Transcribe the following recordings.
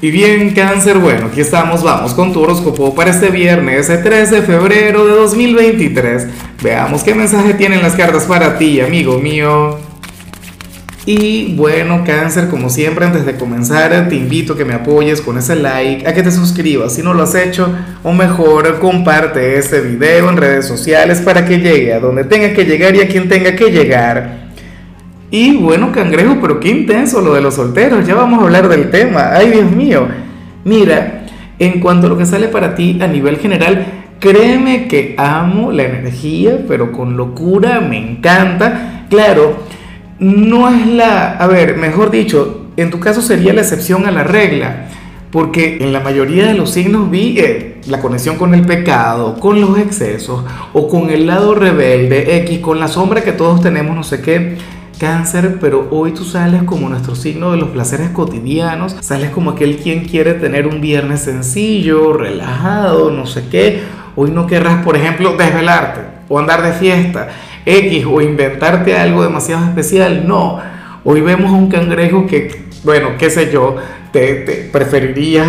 Y bien, cáncer, bueno, aquí estamos, vamos con tu horóscopo para este viernes, el 13 de febrero de 2023. Veamos qué mensaje tienen las cartas para ti, amigo mío. Y bueno, cáncer, como siempre, antes de comenzar, te invito a que me apoyes con ese like, a que te suscribas si no lo has hecho, o mejor, comparte este video en redes sociales para que llegue a donde tenga que llegar y a quien tenga que llegar. Y bueno, cangrejo, pero qué intenso lo de los solteros. Ya vamos a hablar del tema. Ay, Dios mío. Mira, en cuanto a lo que sale para ti a nivel general, créeme que amo la energía, pero con locura, me encanta. Claro, no es la, a ver, mejor dicho, en tu caso sería la excepción a la regla, porque en la mayoría de los signos vi eh, la conexión con el pecado, con los excesos, o con el lado rebelde, X, con la sombra que todos tenemos, no sé qué cáncer, pero hoy tú sales como nuestro signo de los placeres cotidianos, sales como aquel quien quiere tener un viernes sencillo, relajado, no sé qué. Hoy no querrás, por ejemplo, desvelarte o andar de fiesta, X, o inventarte algo demasiado especial. No, hoy vemos a un cangrejo que, bueno, qué sé yo, te, preferirías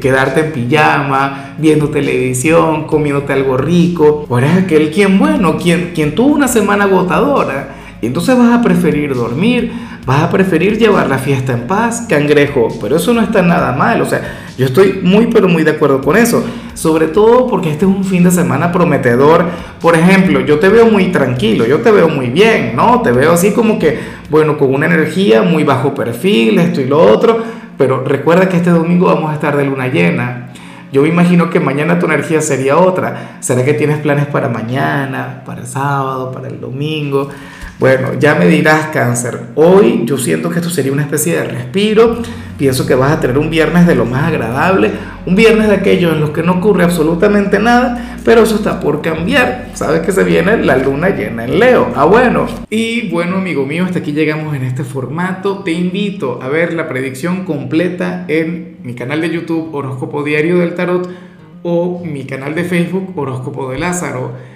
quedarte en pijama, viendo televisión, comiéndote algo rico. O eres aquel quien, bueno, quien, quien tuvo una semana agotadora y entonces vas a preferir dormir, vas a preferir llevar la fiesta en paz, cangrejo, pero eso no está nada mal, o sea, yo estoy muy pero muy de acuerdo con eso, sobre todo porque este es un fin de semana prometedor, por ejemplo, yo te veo muy tranquilo, yo te veo muy bien, ¿no? Te veo así como que, bueno, con una energía muy bajo perfil, esto y lo otro, pero recuerda que este domingo vamos a estar de luna llena. Yo me imagino que mañana tu energía sería otra. ¿Será que tienes planes para mañana, para el sábado, para el domingo? Bueno, ya me dirás cáncer, hoy yo siento que esto sería una especie de respiro, pienso que vas a tener un viernes de lo más agradable, un viernes de aquellos en los que no ocurre absolutamente nada, pero eso está por cambiar, sabes que se viene la luna llena en Leo, ah bueno. Y bueno amigo mío, hasta aquí llegamos en este formato, te invito a ver la predicción completa en mi canal de YouTube Horóscopo Diario del Tarot o mi canal de Facebook Horóscopo de Lázaro.